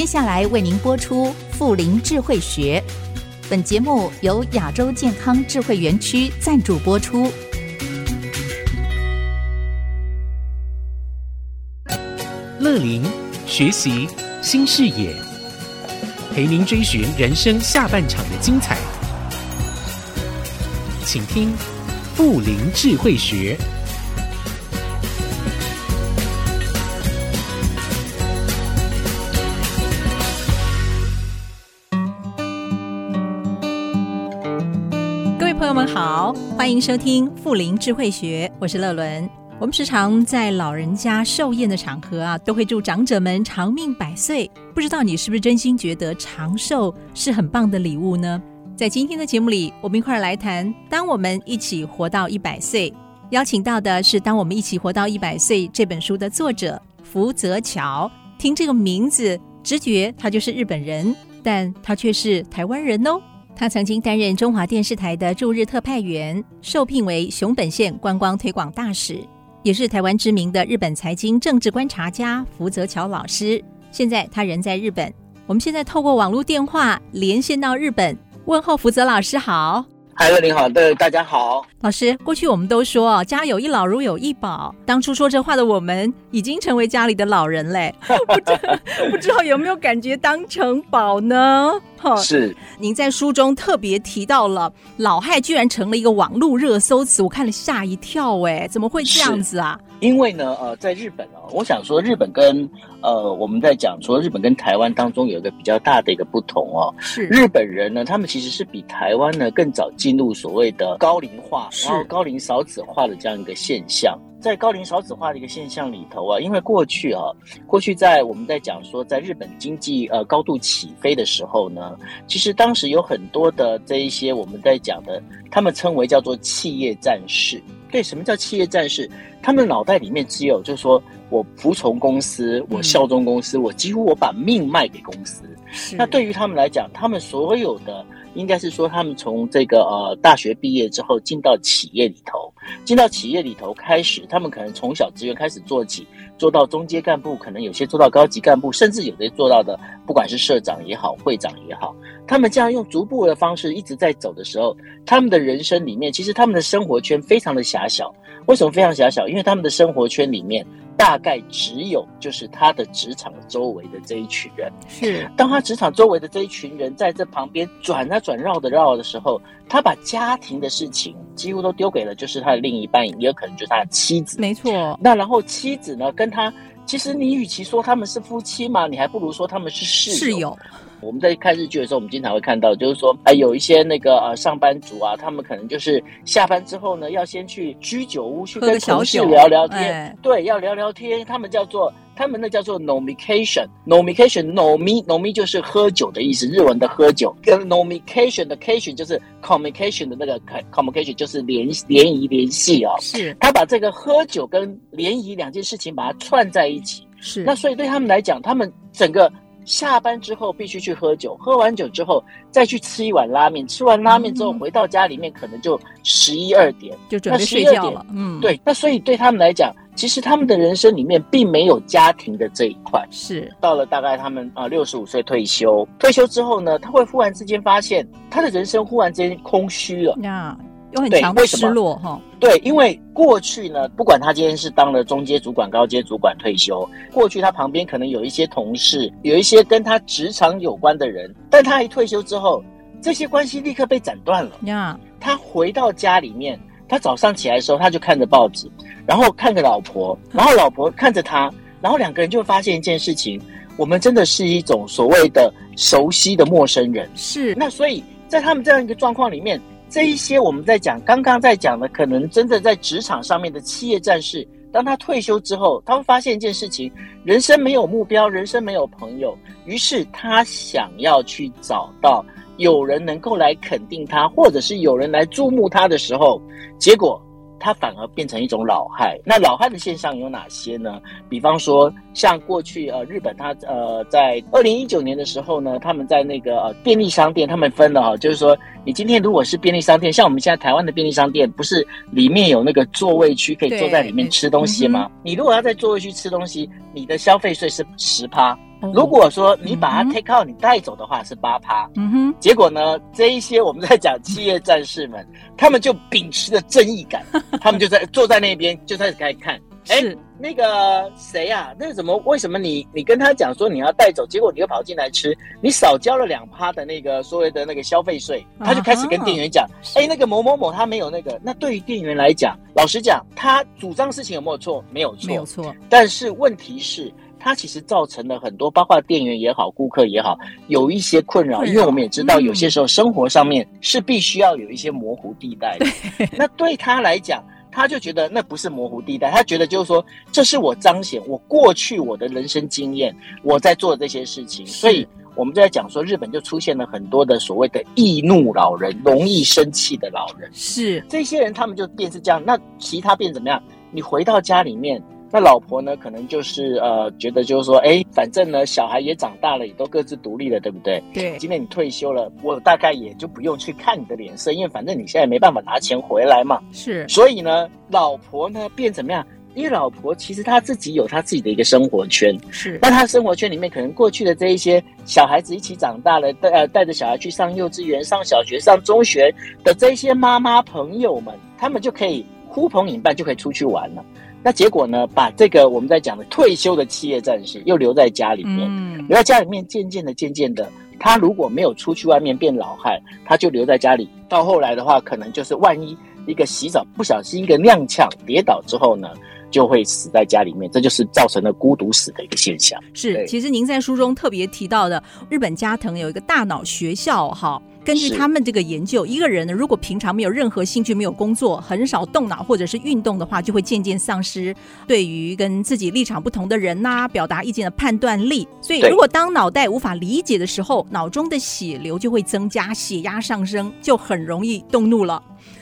接下来为您播出《妇龄智慧学》，本节目由亚洲健康智慧园区赞助播出。乐林学习新视野，陪您追寻人生下半场的精彩。请听《妇龄智慧学》。们好，欢迎收听《富林智慧学》，我是乐伦。我们时常在老人家寿宴的场合啊，都会祝长者们长命百岁。不知道你是不是真心觉得长寿是很棒的礼物呢？在今天的节目里，我们一块儿来谈《当我们一起活到一百岁》。邀请到的是《当我们一起活到一百岁》这本书的作者福泽桥。听这个名字，直觉他就是日本人，但他却是台湾人哦。他曾经担任中华电视台的驻日特派员，受聘为熊本县观光推广大使，也是台湾知名的日本财经政治观察家福泽桥老师。现在他人在日本，我们现在透过网络电话连线到日本。问候福泽老师好，嗨，乐您好，对，大家好。老师，过去我们都说家有一老如有一宝。当初说这话的我们，已经成为家里的老人嘞，不知不知道有没有感觉当成宝呢？哈，是。您在书中特别提到了老害，居然成了一个网络热搜词，我看了吓一跳，哎，怎么会这样子啊？因为呢，呃，在日本哦，我想说日本跟呃，我们在讲说日本跟台湾当中有一个比较大的一个不同哦，是日本人呢，他们其实是比台湾呢更早进入所谓的高龄化，是然后高龄少子化的这样一个现象。在高龄少子化的一个现象里头啊，因为过去啊，过去在我们在讲说，在日本经济呃高度起飞的时候呢，其实当时有很多的这一些我们在讲的，他们称为叫做企业战士。对，什么叫企业战士？他们脑袋里面只有就是说我服从公司，我效忠公司，嗯、我几乎我把命卖给公司。那对于他们来讲，他们所有的应该是说，他们从这个呃大学毕业之后进到企业里头，进到企业里头开始，他们可能从小职员开始做起，做到中阶干部，可能有些做到高级干部，甚至有的做到的，不管是社长也好，会长也好，他们这样用逐步的方式一直在走的时候，他们的人生里面，其实他们的生活圈非常的狭小。为什么非常狭小？因为他们的生活圈里面。大概只有就是他的职场周围的这一群人，是当他职场周围的这一群人在这旁边转啊转绕的绕的时候，他把家庭的事情几乎都丢给了就是他的另一半，也有可能就是他的妻子。没错。那然后妻子呢，跟他其实你与其说他们是夫妻嘛，你还不如说他们是室友。我们在看日剧的时候，我们经常会看到，就是说，哎，有一些那个呃上班族啊，他们可能就是下班之后呢，要先去居酒屋去跟同事聊聊天，哎、对，要聊聊天。他们叫做，他们那叫做 nomication，nomication，nomi，nomi 就是喝酒的意思，日文的喝酒，跟 nomication 的 cation 就是 communication 的那个 communication 就是联联谊联系啊。是，他把这个喝酒跟联谊两件事情把它串在一起。是，那所以对他们来讲，他们整个。下班之后必须去喝酒，喝完酒之后再去吃一碗拉面，吃完拉面之后回到家里面可能就十一二点，就准备睡觉了。嗯，对。那所以对他们来讲，其实他们的人生里面并没有家庭的这一块。是到了大概他们啊六十五岁退休，退休之后呢，他会忽然之间发现他的人生忽然之间空虚了。呀。有很强的失落哈，对，因为过去呢，不管他今天是当了中阶主管、高阶主管退休，过去他旁边可能有一些同事，有一些跟他职场有关的人，但他一退休之后，这些关系立刻被斩断了。呀，他回到家里面，他早上起来的时候，他就看着报纸，然后看着老婆，然后老婆看着他，然后两个人就发现一件事情：我们真的是一种所谓的熟悉的陌生人。是，那所以在他们这样一个状况里面。这一些我们在讲，刚刚在讲的，可能真的在职场上面的企业战士，当他退休之后，他会发现一件事情：人生没有目标，人生没有朋友，于是他想要去找到有人能够来肯定他，或者是有人来注目他的时候，结果。他反而变成一种老害。那老害的现象有哪些呢？比方说，像过去呃，日本它呃，在二零一九年的时候呢，他们在那个呃便利商店，他们分了哈，就是说，你今天如果是便利商店，像我们现在台湾的便利商店，不是里面有那个座位区可以坐在里面吃东西吗？你如果要在座位区吃东西，你的消费税是十趴。如果说你把它 take out，你带走的话是八趴。嗯哼。结果呢，这一些我们在讲企业战士们，他们就秉持着正义感，他们就在坐在那边就开始开始看。哎，那个谁呀？那个怎么？为什么你你跟他讲说你要带走，结果你又跑进来吃？你少交了两趴的那个所谓的那个消费税，他就开始跟店员讲：哎，那个某某某他没有那个。那对于店员来讲，老实讲，他主张事情有没有错？没有错，没有错。但是问题是，他其实造成了很多，包括店员也好，顾客也好，有一些困扰。因为我们也知道，有些时候生活上面是必须要有一些模糊地带的。那对他来讲。他就觉得那不是模糊地带，他觉得就是说，这是我彰显我过去我的人生经验，我在做这些事情，所以我们就在讲说，日本就出现了很多的所谓的易怒老人，容易生气的老人，是这些人，他们就变是这样，那其他变怎么样？你回到家里面。那老婆呢？可能就是呃，觉得就是说，哎，反正呢，小孩也长大了，也都各自独立了，对不对？对。今天你退休了，我大概也就不用去看你的脸色，因为反正你现在没办法拿钱回来嘛。是。所以呢，老婆呢变怎么样？因为老婆其实她自己有她自己的一个生活圈。是。那她生活圈里面，可能过去的这一些小孩子一起长大了，带呃带着小孩去上幼稚园、上小学、上中学的这些妈妈朋友们，他们就可以呼朋引伴，就可以出去玩了。那结果呢？把这个我们在讲的退休的企业战士又留在家里面，嗯、留在家里面，渐渐的、渐渐的，他如果没有出去外面变老汉，他就留在家里。到后来的话，可能就是万一一个洗澡不小心一个踉跄跌倒之后呢，就会死在家里面，这就是造成了孤独死的一个现象。是，其实您在书中特别提到的，日本加藤有一个大脑学校，哈。根据他们这个研究，一个人呢，如果平常没有任何兴趣、没有工作、很少动脑或者是运动的话，就会渐渐丧失对于跟自己立场不同的人呐、啊、表达意见的判断力。所以，如果当脑袋无法理解的时候，脑中的血流就会增加，血压上升，就很容易动怒了。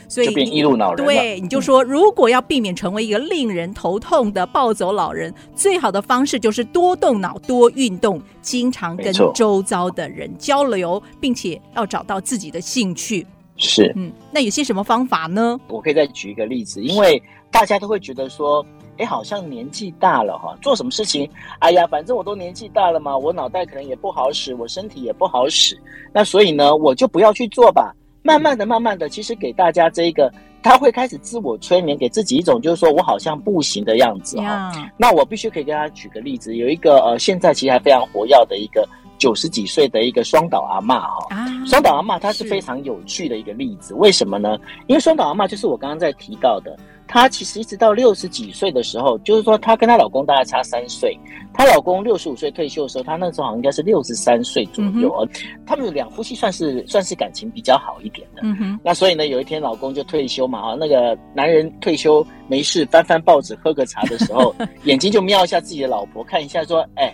所以就变易怒老人了。对，你就说，如果要避免成为一个令人头痛的暴走老人，最好的方式就是多动脑、多运动，经常跟周遭的人交流，并且要找到自己的兴趣。是，嗯，那有些什么方法呢？我可以再举一个例子，因为大家都会觉得说，哎，好像年纪大了哈，做什么事情，哎呀，反正我都年纪大了嘛，我脑袋可能也不好使，我身体也不好使，那所以呢，我就不要去做吧。慢慢的，慢慢的，其实给大家这一个，他会开始自我催眠，给自己一种就是说我好像不行的样子哈。那我必须可以给大家举个例子，有一个呃，现在其实还非常活跃的一个九十几岁的一个双岛阿嬷哈。双岛阿嬷她是非常有趣的一个例子，为什么呢？因为双岛阿嬷就是我刚刚在提到的。她其实一直到六十几岁的时候，就是说她跟她老公大概差三岁。她老公六十五岁退休的时候，她那时候好像应该是六十三岁左右。嗯、他们两夫妻算是算是感情比较好一点的。嗯哼。那所以呢，有一天老公就退休嘛，啊，那个男人退休没事翻翻报纸喝个茶的时候，眼睛就瞄一下自己的老婆，看一下说：“哎，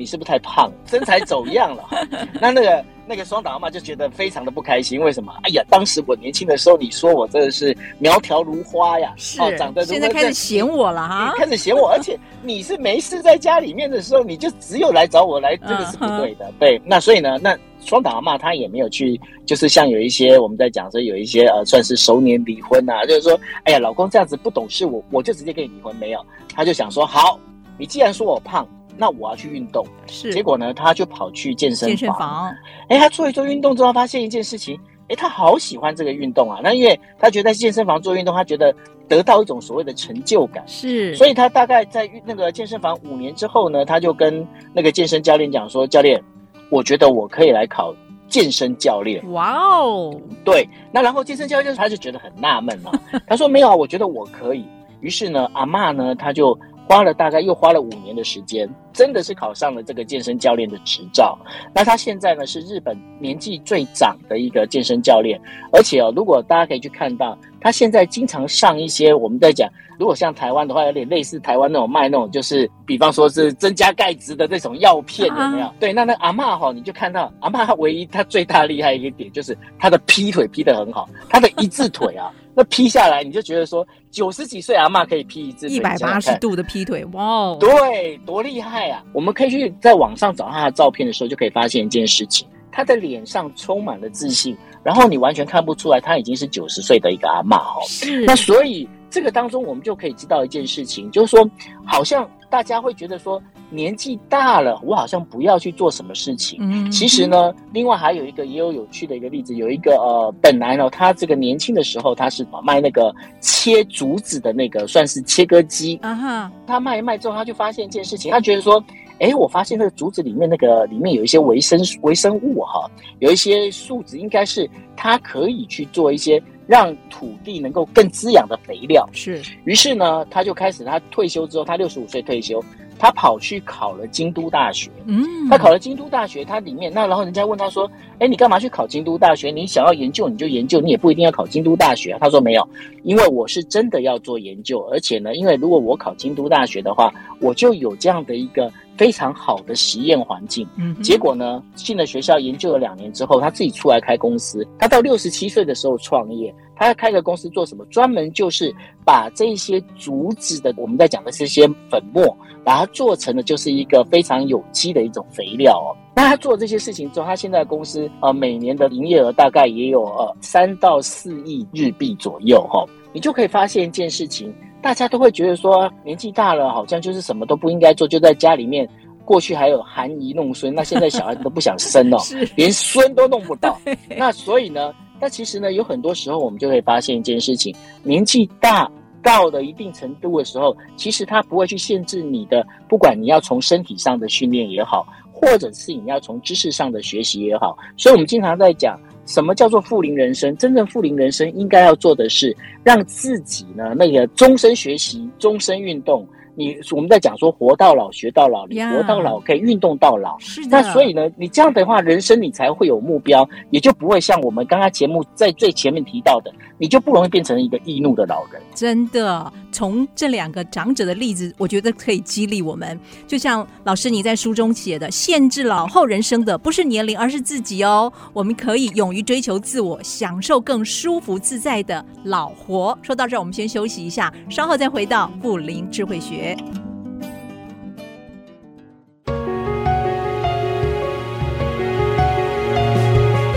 你是不是太胖，身材走样了？” 那那个。那个双打阿嬷就觉得非常的不开心，为什么？哎呀，当时我年轻的时候，你说我真的是苗条如花呀，是，哦、长得现在开始嫌我了哈，开始嫌我，而且你是没事在家里面的时候，你就只有来找我来，这个是不对的，uh. 对。那所以呢，那双打阿嬷她也没有去，就是像有一些我们在讲说有一些呃，算是熟年离婚啊，就是说，哎呀，老公这样子不懂事，我我就直接跟你离婚，没有，他就想说，好，你既然说我胖。那我要去运动，是结果呢？他就跑去健身房。健身房，哎，他做一做运动之后，发现一件事情，哎，他好喜欢这个运动啊。那因为他觉得在健身房做运动，他觉得得到一种所谓的成就感，是。所以他大概在那个健身房五年之后呢，他就跟那个健身教练讲说：“教练，我觉得我可以来考健身教练。”哇哦，对。那然后健身教练他就觉得很纳闷嘛，他说：“没有啊，我觉得我可以。”于是呢，阿嬷呢，他就。花了大概又花了五年的时间，真的是考上了这个健身教练的执照。那他现在呢，是日本年纪最长的一个健身教练，而且哦，如果大家可以去看到，他现在经常上一些我们在讲，如果像台湾的话，有点类似台湾那种卖那种，就是比方说是增加钙质的那种药片，有没有？啊、对，那那阿嬷哈，你就看到阿嬷，她唯一她最大厉害一个点就是她的劈腿劈得很好，她的一字腿啊。那劈下来，你就觉得说九十几岁阿嬷可以劈一次一百八十度的劈腿，哇哦！对，多厉害啊！我们可以去在网上找她的照片的时候，就可以发现一件事情：他的脸上充满了自信，然后你完全看不出来他已经是九十岁的一个阿嬷哦。是。那所以这个当中，我们就可以知道一件事情，就是说，好像大家会觉得说年纪大了，我好像不要去做什么事情。嗯，其实呢，另外还有一个也有有趣的一个例子，有一个呃，本来呢，他这个年轻的时候他是卖那个切竹子的那个算是切割机啊哈，他卖一卖之后，他就发现一件事情，他觉得说。哎，我发现那个竹子里面那个里面有一些微生微生物哈，有一些树脂，应该是它可以去做一些让土地能够更滋养的肥料。是，于是呢，他就开始，他退休之后，他六十五岁退休，他跑去考了京都大学。嗯，他考了京都大学，他里面那然后人家问他说：“哎，你干嘛去考京都大学？你想要研究你就研究，你也不一定要考京都大学啊。”他说：“没有，因为我是真的要做研究，而且呢，因为如果我考京都大学的话，我就有这样的一个。”非常好的实验环境，嗯，结果呢，进了学校研究了两年之后，他自己出来开公司。他到六十七岁的时候创业，他要开个公司做什么？专门就是把这些竹子的，我们在讲的这些粉末，把它做成了就是一个非常有机的一种肥料哦。那他做这些事情之后，他现在的公司呃每年的营业额大概也有呃三到四亿日币左右哈、哦。你就可以发现一件事情。大家都会觉得说，年纪大了，好像就是什么都不应该做，就在家里面。过去还有含饴弄孙，那现在小孩子都不想生哦，连孙都弄不到。那所以呢，那其实呢，有很多时候我们就会发现一件事情：年纪大到了一定程度的时候，其实他不会去限制你的，不管你要从身体上的训练也好，或者是你要从知识上的学习也好。所以我们经常在讲。什么叫做富龄人生？真正富龄人生应该要做的是，让自己呢那个终身学习、终身运动。你我们在讲说活到老学到老，你活到老可以运动到老。是的。那所以呢，你这样的话，人生你才会有目标，也就不会像我们刚刚节目在最前面提到的，你就不容易变成一个易怒的老人。真的，从这两个长者的例子，我觉得可以激励我们。就像老师你在书中写的，限制老后人生的不是年龄，而是自己哦。我们可以勇于追求自我，享受更舒服自在的老活。说到这儿，我们先休息一下，稍后再回到富林智慧学。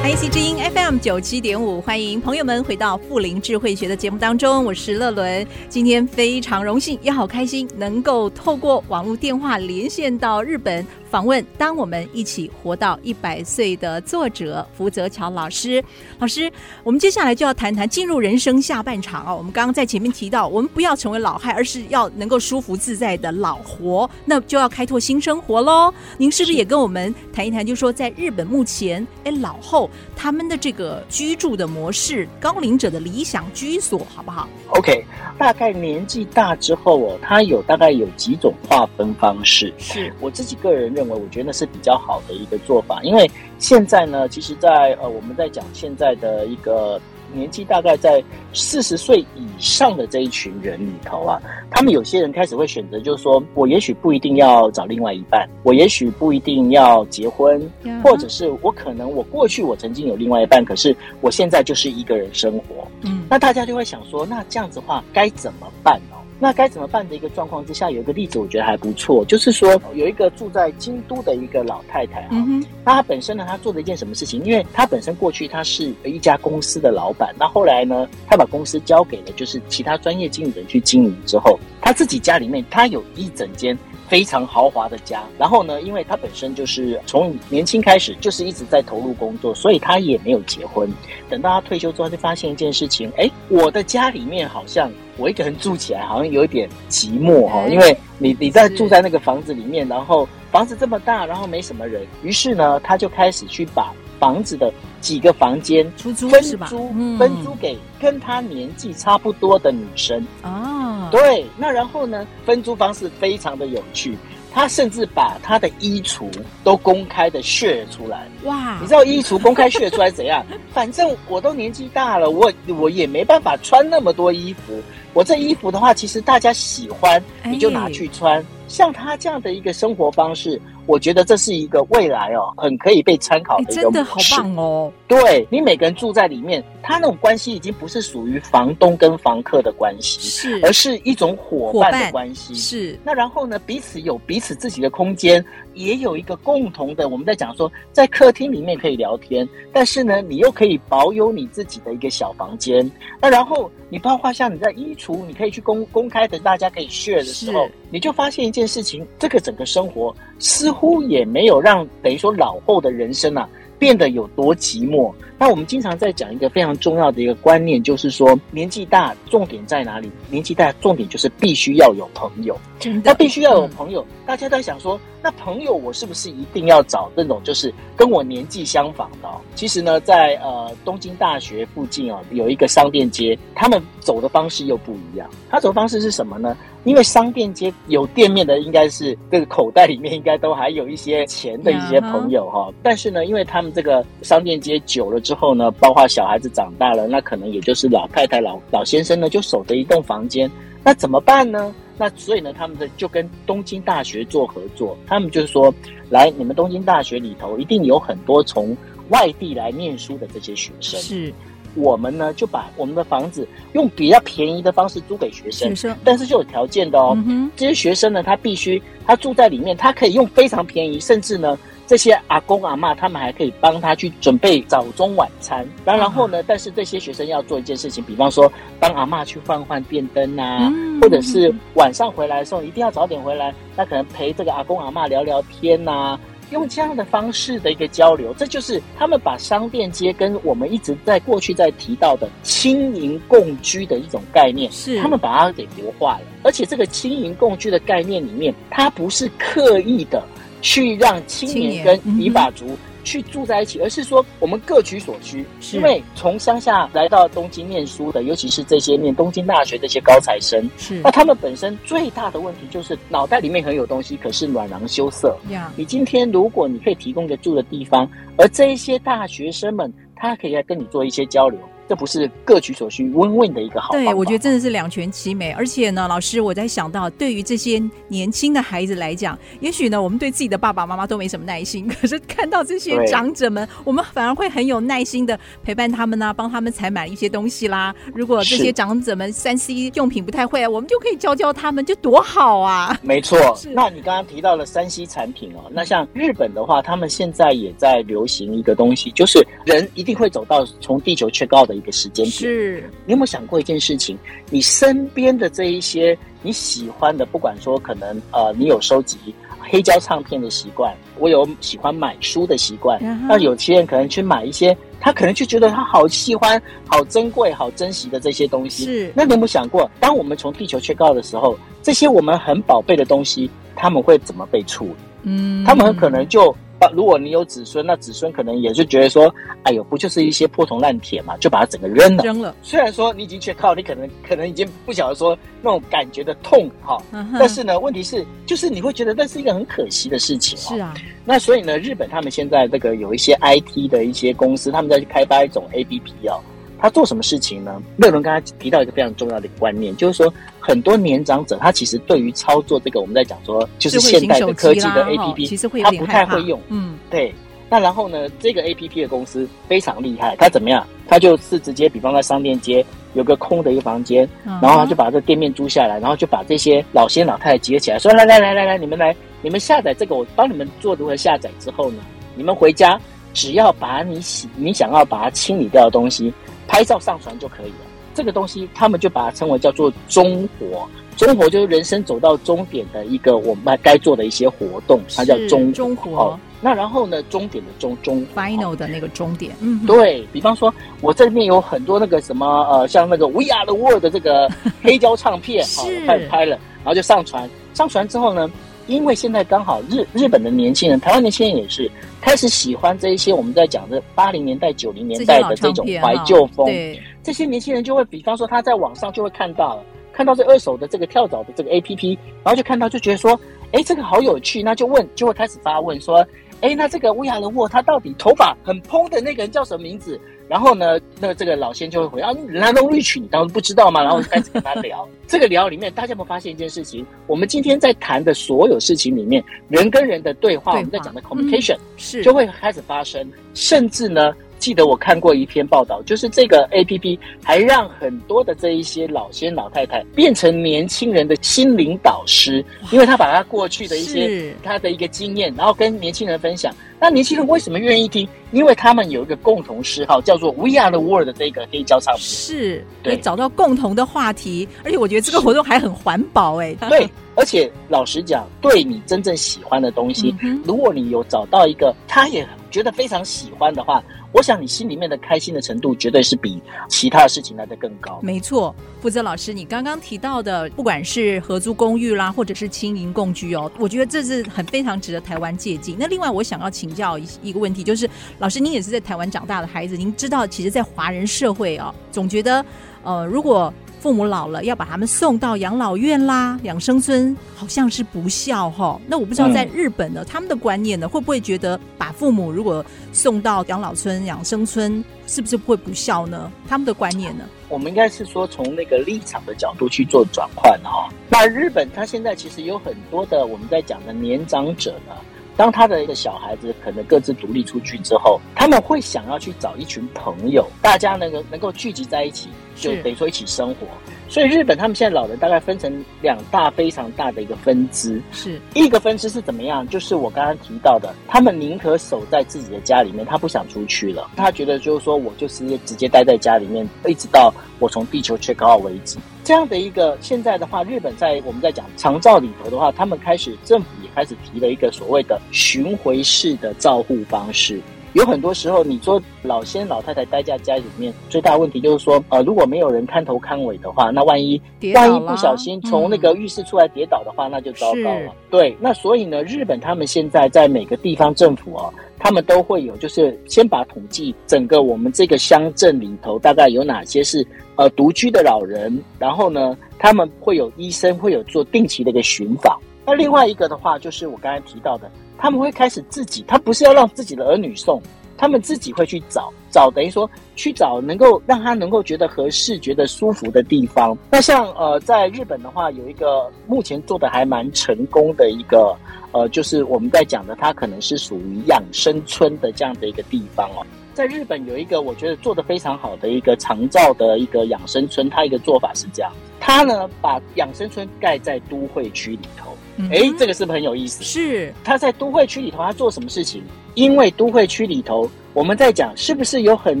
IC 之音 FM 九七点五，欢迎朋友们回到富林智慧学的节目当中，我是乐伦。今天非常荣幸，也好开心，能够透过网络电话连线到日本。访问，当我们一起活到一百岁的作者福泽桥老师。老师，我们接下来就要谈谈进入人生下半场啊。我们刚刚在前面提到，我们不要成为老害，而是要能够舒服自在的老活，那就要开拓新生活喽。您是不是也跟我们谈一谈？就是说，在日本目前，哎，老后他们的这个居住的模式，高龄者的理想居所，好不好？OK，大概年纪大之后哦，他有大概有几种划分方式。是我自己个人认为，我觉得那是比较好的一个做法，因为现在呢，其实在，在呃，我们在讲现在的一个年纪，大概在四十岁以上的这一群人里头啊，他们有些人开始会选择，就是说我也许不一定要找另外一半，我也许不一定要结婚，Yeah. 或者是我可能我过去我曾经有另外一半，可是我现在就是一个人生活。嗯，那大家就会想说，那这样子的话该怎么办呢？那该怎么办的一个状况之下，有一个例子我觉得还不错，就是说有一个住在京都的一个老太太啊，那、嗯、她本身呢，她做了一件什么事情？因为她本身过去她是一家公司的老板，那后来呢，她把公司交给了就是其他专业经理人去经营之后，她自己家里面她有一整间。非常豪华的家，然后呢，因为他本身就是从年轻开始就是一直在投入工作，所以他也没有结婚。等到他退休之后，就发现一件事情：哎，我的家里面好像我一个人住起来好像有一点寂寞哈，因为你你在住在那个房子里面，然后房子这么大，然后没什么人。于是呢，他就开始去把房子的几个房间出租分租分租给跟他年纪差不多的女生啊。对，那然后呢？分租方式非常的有趣，他甚至把他的衣橱都公开的 share 出来。哇！你知道衣橱公开 share 出来怎样？反正我都年纪大了，我我也没办法穿那么多衣服。我这衣服的话，其实大家喜欢，你就拿去穿。哎、像他这样的一个生活方式。我觉得这是一个未来哦，很可以被参考的一个模式。真的好棒哦！对，你每个人住在里面，他那种关系已经不是属于房东跟房客的关系，是，而是一种伙伴的关系。是。那然后呢，彼此有彼此自己的空间，也有一个共同的。我们在讲说，在客厅里面可以聊天，但是呢，你又可以保有你自己的一个小房间。那然后你包括像你在衣橱，你可以去公公开的，大家可以 share 的时候，你就发现一件事情，这个整个生活似乎也没有让等于说老后的人生啊变得有多寂寞。那我们经常在讲一个非常重要的一个观念，就是说年纪大重点在哪里？年纪大重点就是必须要有朋友，真的，他必须要有朋友。嗯、大家在想说，那朋友我是不是一定要找那种就是跟我年纪相仿的？其实呢，在呃东京大学附近啊，有一个商店街，他们走的方式又不一样。他走的方式是什么呢？因为商店街有店面的，应该是这个口袋里面应该都还有一些钱的一些朋友哈。嗯、但是呢，因为他们这个商店街久了之后呢，包括小孩子长大了，那可能也就是老太太、老老先生呢，就守着一栋房间，那怎么办呢？那所以呢，他们的就跟东京大学做合作，他们就是说，来，你们东京大学里头一定有很多从外地来念书的这些学生，是，我们呢就把我们的房子用比较便宜的方式租给学生，学生，但是就有条件的哦，嗯、这些学生呢，他必须他住在里面，他可以用非常便宜，甚至呢。这些阿公阿嬷，他们还可以帮他去准备早中晚餐。然后，然后呢，但是这些学生要做一件事情，比方说帮阿嬷去换换电灯啊，或者是晚上回来的时候一定要早点回来，那可能陪这个阿公阿嬷聊聊天呐，用这样的方式的一个交流，这就是他们把商店街跟我们一直在过去在提到的轻盈共居的一种概念，是他们把它给活化了。而且这个轻盈共居的概念里面，它不是刻意的。去让青年跟尼法族去住在一起，嗯、而是说我们各取所需。因为从乡下来到东京念书的，尤其是这些念东京大学这些高材生，是那他们本身最大的问题就是脑袋里面很有东西，可是暖囊羞涩。呀你今天如果你可以提供一个住的地方，而这一些大学生们，他可以来跟你做一些交流。这不是各取所需 win-win 的一个好。对，我觉得真的是两全其美。而且呢，老师，我在想到，对于这些年轻的孩子来讲，也许呢，我们对自己的爸爸妈妈都没什么耐心，可是看到这些长者们，我们反而会很有耐心的陪伴他们呢、啊，帮他们采买一些东西啦。如果这些长者们三 C 用品不太会啊，我们就可以教教他们，就多好啊！没错。是那你刚刚提到了三 C 产品哦，那像日本的话，他们现在也在流行一个东西，就是人一定会走到从地球缺高的。一个时间点，是你有没有想过一件事情？你身边的这一些你喜欢的，不管说可能呃，你有收集黑胶唱片的习惯，我有喜欢买书的习惯，那有些人可能去买一些，他可能就觉得他好喜欢、好珍贵、好珍惜的这些东西。是，那你有没有想过，当我们从地球去告的时候，这些我们很宝贝的东西，他们会怎么被处理？嗯，他们很可能就。如果你有子孙，那子孙可能也就觉得说，哎呦，不就是一些破铜烂铁嘛，就把它整个扔了。扔了。虽然说你已经缺靠，你可能可能已经不晓得说那种感觉的痛哈，嗯、但是呢，问题是就是你会觉得那是一个很可惜的事情。是啊。那所以呢，日本他们现在这个有一些 IT 的一些公司，他们在去开发一种 APP 哦。他做什么事情呢？乐伦刚才提到一个非常重要的观念，就是说很多年长者他其实对于操作这个我们在讲说就是现代的科技的 APP，其实会他不太会用。嗯，对。那然后呢，这个 APP 的公司非常厉害，他怎么样？他就是直接，比方在商店街有个空的一个房间，然后他就把这个店面租下来，然后就把这些老先老太太集合起来，说来来来来来，你们来，你们下载这个，我帮你们做如何下载之后呢，你们回家只要把你洗你想要把它清理掉的东西。拍照上传就可以了。这个东西他们就把它称为叫做中活。中活就是人生走到终点的一个我们该做的一些活动，它叫中中活。哦，那然后呢，终点的终终 final 的那个终点。嗯，对，比方说，我这里面有很多那个什么呃，像那个 We Are the World 的这个黑胶唱片，好 是，拍、哦、拍了，然后就上传。上传之后呢，因为现在刚好日日本的年轻人，台湾年轻人也是。开始喜欢这一些我们在讲的八零年代、九零年代的这种怀旧风，对这些年轻人就会，比方说他在网上就会看到，看到这二手的这个跳蚤的这个 APP，然后就看到就觉得说，哎，这个好有趣，那就问，就会开始发问说，哎，那这个乌鸦人物，他到底头发很蓬的那个人叫什么名字？然后呢，那这个老仙就会回啊，人家都绿取，你当时不知道吗？然后就开始跟他聊。这个聊里面，大家有没有发现一件事情？我们今天在谈的所有事情里面，人跟人的对话，对话我们在讲的 communication、嗯、是就会开始发生，甚至呢，记得我看过一篇报道，就是这个 APP 还让很多的这一些老先老太太变成年轻人的心灵导师，因为他把他过去的一些他的一个经验，然后跟年轻人分享。那年轻人为什么愿意听？因为他们有一个共同嗜好，叫做 We Are the World 的这个黑胶唱片。是，对，找到共同的话题，而且我觉得这个活动还很环保哎。对，而且老实讲，对你真正喜欢的东西，嗯、如果你有找到一个他也觉得非常喜欢的话。我想你心里面的开心的程度，绝对是比其他的事情来得更高。没错，富泽老师，你刚刚提到的，不管是合租公寓啦，或者是青银共居哦，我觉得这是很非常值得台湾借鉴。那另外，我想要请教一一个问题，就是老师，您也是在台湾长大的孩子，您知道，其实，在华人社会哦，总觉得，呃，如果父母老了，要把他们送到养老院啦、养生村，好像是不孝哈。那我不知道在日本呢，嗯、他们的观念呢，会不会觉得把父母如果送到养老村、养生村，是不是会不孝呢？他们的观念呢？我们应该是说从那个立场的角度去做转换哈。那日本他现在其实有很多的我们在讲的年长者呢。当他的一个小孩子可能各自独立出去之后，他们会想要去找一群朋友，大家能够能够聚集在一起，就等于说一起生活。所以日本他们现在老人大概分成两大非常大的一个分支，是一个分支是怎么样？就是我刚刚提到的，他们宁可守在自己的家里面，他不想出去了。他觉得就是说我就是直接待在家里面，一直到我从地球 check out 为止。这样的一个现在的话，日本在我们在讲长照里头的话，他们开始政府也开始提了一个所谓的巡回式的照护方式。有很多时候，你说老先老太太待在家里面，最大的问题就是说，呃，如果没有人看头看尾的话，那万一万一不小心从那个浴室出来跌倒的话，嗯、那就糟糕了。对，那所以呢，日本他们现在在每个地方政府哦，他们都会有，就是先把统计整个我们这个乡镇里头大概有哪些是呃独居的老人，然后呢，他们会有医生会有做定期的一个巡访。那另外一个的话，就是我刚才提到的。他们会开始自己，他不是要让自己的儿女送，他们自己会去找找，等于说去找能够让他能够觉得合适、觉得舒服的地方。那像呃，在日本的话，有一个目前做的还蛮成功的一个呃，就是我们在讲的，它可能是属于养生村的这样的一个地方哦。在日本有一个我觉得做的非常好的一个长照的一个养生村，它一个做法是这样，它呢把养生村盖在都会区里头。哎，这个是不是很有意思？是他在都会区里头，他做什么事情？因为都会区里头，我们在讲是不是有很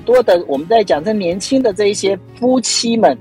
多的我们在讲这年轻的这一些夫妻们，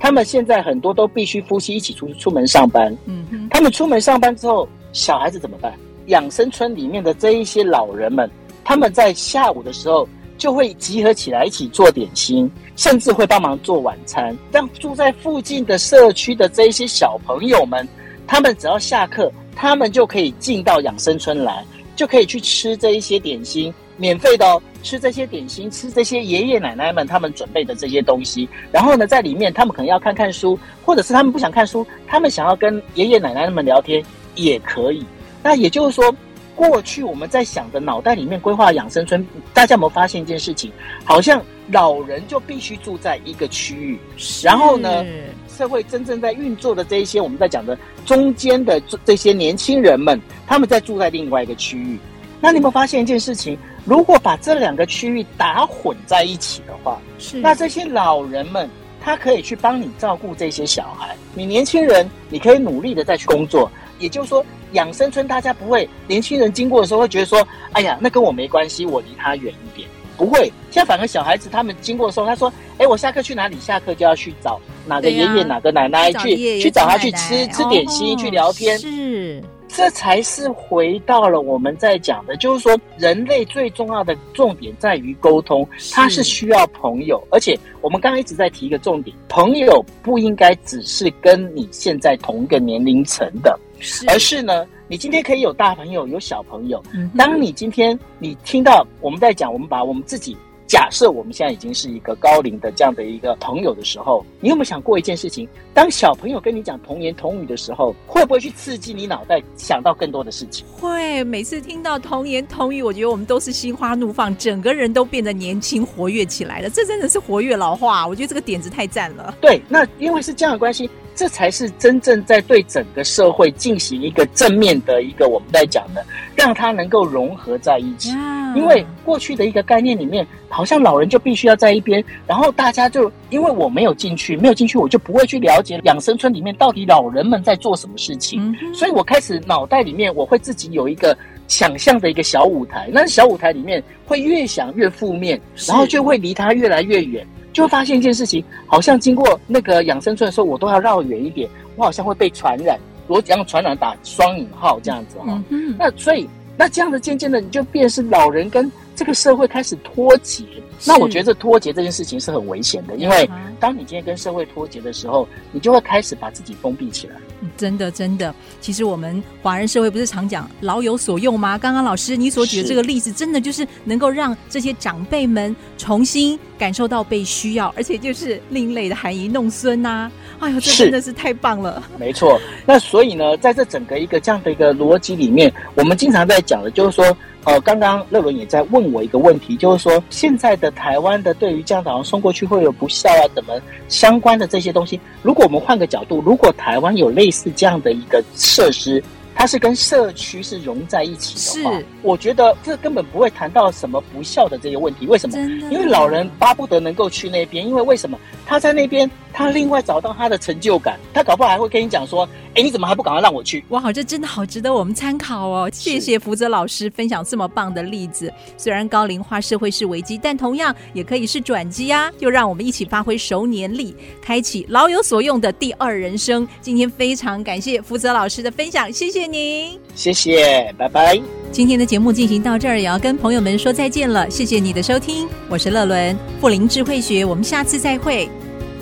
他们现在很多都必须夫妻一起出出门上班。嗯哼，他们出门上班之后，小孩子怎么办？养生村里面的这一些老人们，他们在下午的时候就会集合起来一起做点心，甚至会帮忙做晚餐，让住在附近的社区的这一些小朋友们。他们只要下课，他们就可以进到养生村来，就可以去吃这一些点心，免费的哦，吃这些点心，吃这些爷爷奶奶们他们准备的这些东西。然后呢，在里面他们可能要看看书，或者是他们不想看书，他们想要跟爷爷奶奶们聊天也可以。那也就是说，过去我们在想的脑袋里面规划养生村，大家有没有发现一件事情？好像老人就必须住在一个区域，然后呢？社会真正在运作的这一些，我们在讲的中间的这些年轻人们，他们在住在另外一个区域。那你有没有发现一件事情？如果把这两个区域打混在一起的话，是那这些老人们，他可以去帮你照顾这些小孩。你年轻人，你可以努力的再去工作。也就是说，养生村大家不会，年轻人经过的时候会觉得说：“哎呀，那跟我没关系，我离他远一点。”不会。现在反而小孩子他们经过的时候，他说：“哎，我下课去哪里？下课就要去找。”哪个爷爷、啊、哪个奶奶去去找他去吃吃点心、哦、去聊天，是。这才是回到了我们在讲的，就是说人类最重要的重点在于沟通，他是需要朋友，而且我们刚刚一直在提一个重点，朋友不应该只是跟你现在同一个年龄层的，是。而是呢，你今天可以有大朋友有小朋友，当你今天你听到我们在讲，我们把我们自己。假设我们现在已经是一个高龄的这样的一个朋友的时候，你有没有想过一件事情？当小朋友跟你讲童言童语的时候，会不会去刺激你脑袋想到更多的事情？会，每次听到童言童语，我觉得我们都是心花怒放，整个人都变得年轻活跃起来了。这真的是活跃老化，我觉得这个点子太赞了。对，那因为是这样的关系，这才是真正在对整个社会进行一个正面的一个我们在讲的，让它能够融合在一起。因为过去的一个概念里面，好像老人就必须要在一边，然后大家就因为我没有进去，没有进去，我就不会去了解养生村里面到底老人们在做什么事情。所以我开始脑袋里面我会自己有一个想象的一个小舞台，那小舞台里面会越想越负面，然后就会离他越来越远。就会发现一件事情，好像经过那个养生村的时候，我都要绕远一点，我好像会被传染。我讲传染打双引号这样子哈、哦。嗯，那所以那这样子渐渐的，你就变成是老人跟这个社会开始脱节。那我觉得脱节这件事情是很危险的，因为当你今天跟社会脱节的时候，你就会开始把自己封闭起来。真的，真的，其实我们华人社会不是常讲老有所用吗？刚刚老师你所举的这个例子，真的就是能够让这些长辈们重新感受到被需要，而且就是另类的含饴弄孙呐、啊。哎呦，这真的是太棒了！没错。那所以呢，在这整个一个这样的一个逻辑里面，我们经常在讲的就是说。呃，刚刚乐伦也在问我一个问题，就是说现在的台湾的对于这样的送过去会有不孝啊，怎么相关的这些东西，如果我们换个角度，如果台湾有类似这样的一个设施，它是跟社区是融在一起的话，我觉得这根本不会谈到什么不孝的这些问题。为什么？因为老人巴不得能够去那边，因为为什么？他在那边，他另外找到他的成就感，他搞不好还会跟你讲说：“哎，你怎么还不赶快让我去？”哇，这真的好值得我们参考哦！谢谢福泽老师分享这么棒的例子。虽然高龄化社会是危机，但同样也可以是转机啊！就让我们一起发挥熟年力，开启老有所用的第二人生。今天非常感谢福泽老师的分享，谢谢您，谢谢，拜拜。今天的节目进行到这儿，也要跟朋友们说再见了。谢谢你的收听，我是乐伦，富林智慧学，我们下次再会。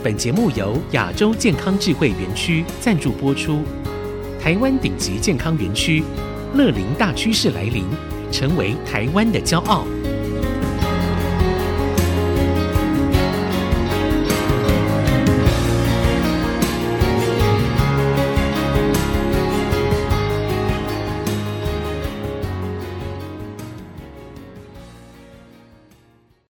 本节目由亚洲健康智慧园区赞助播出。台湾顶级健康园区，乐龄大趋势来临，成为台湾的骄傲。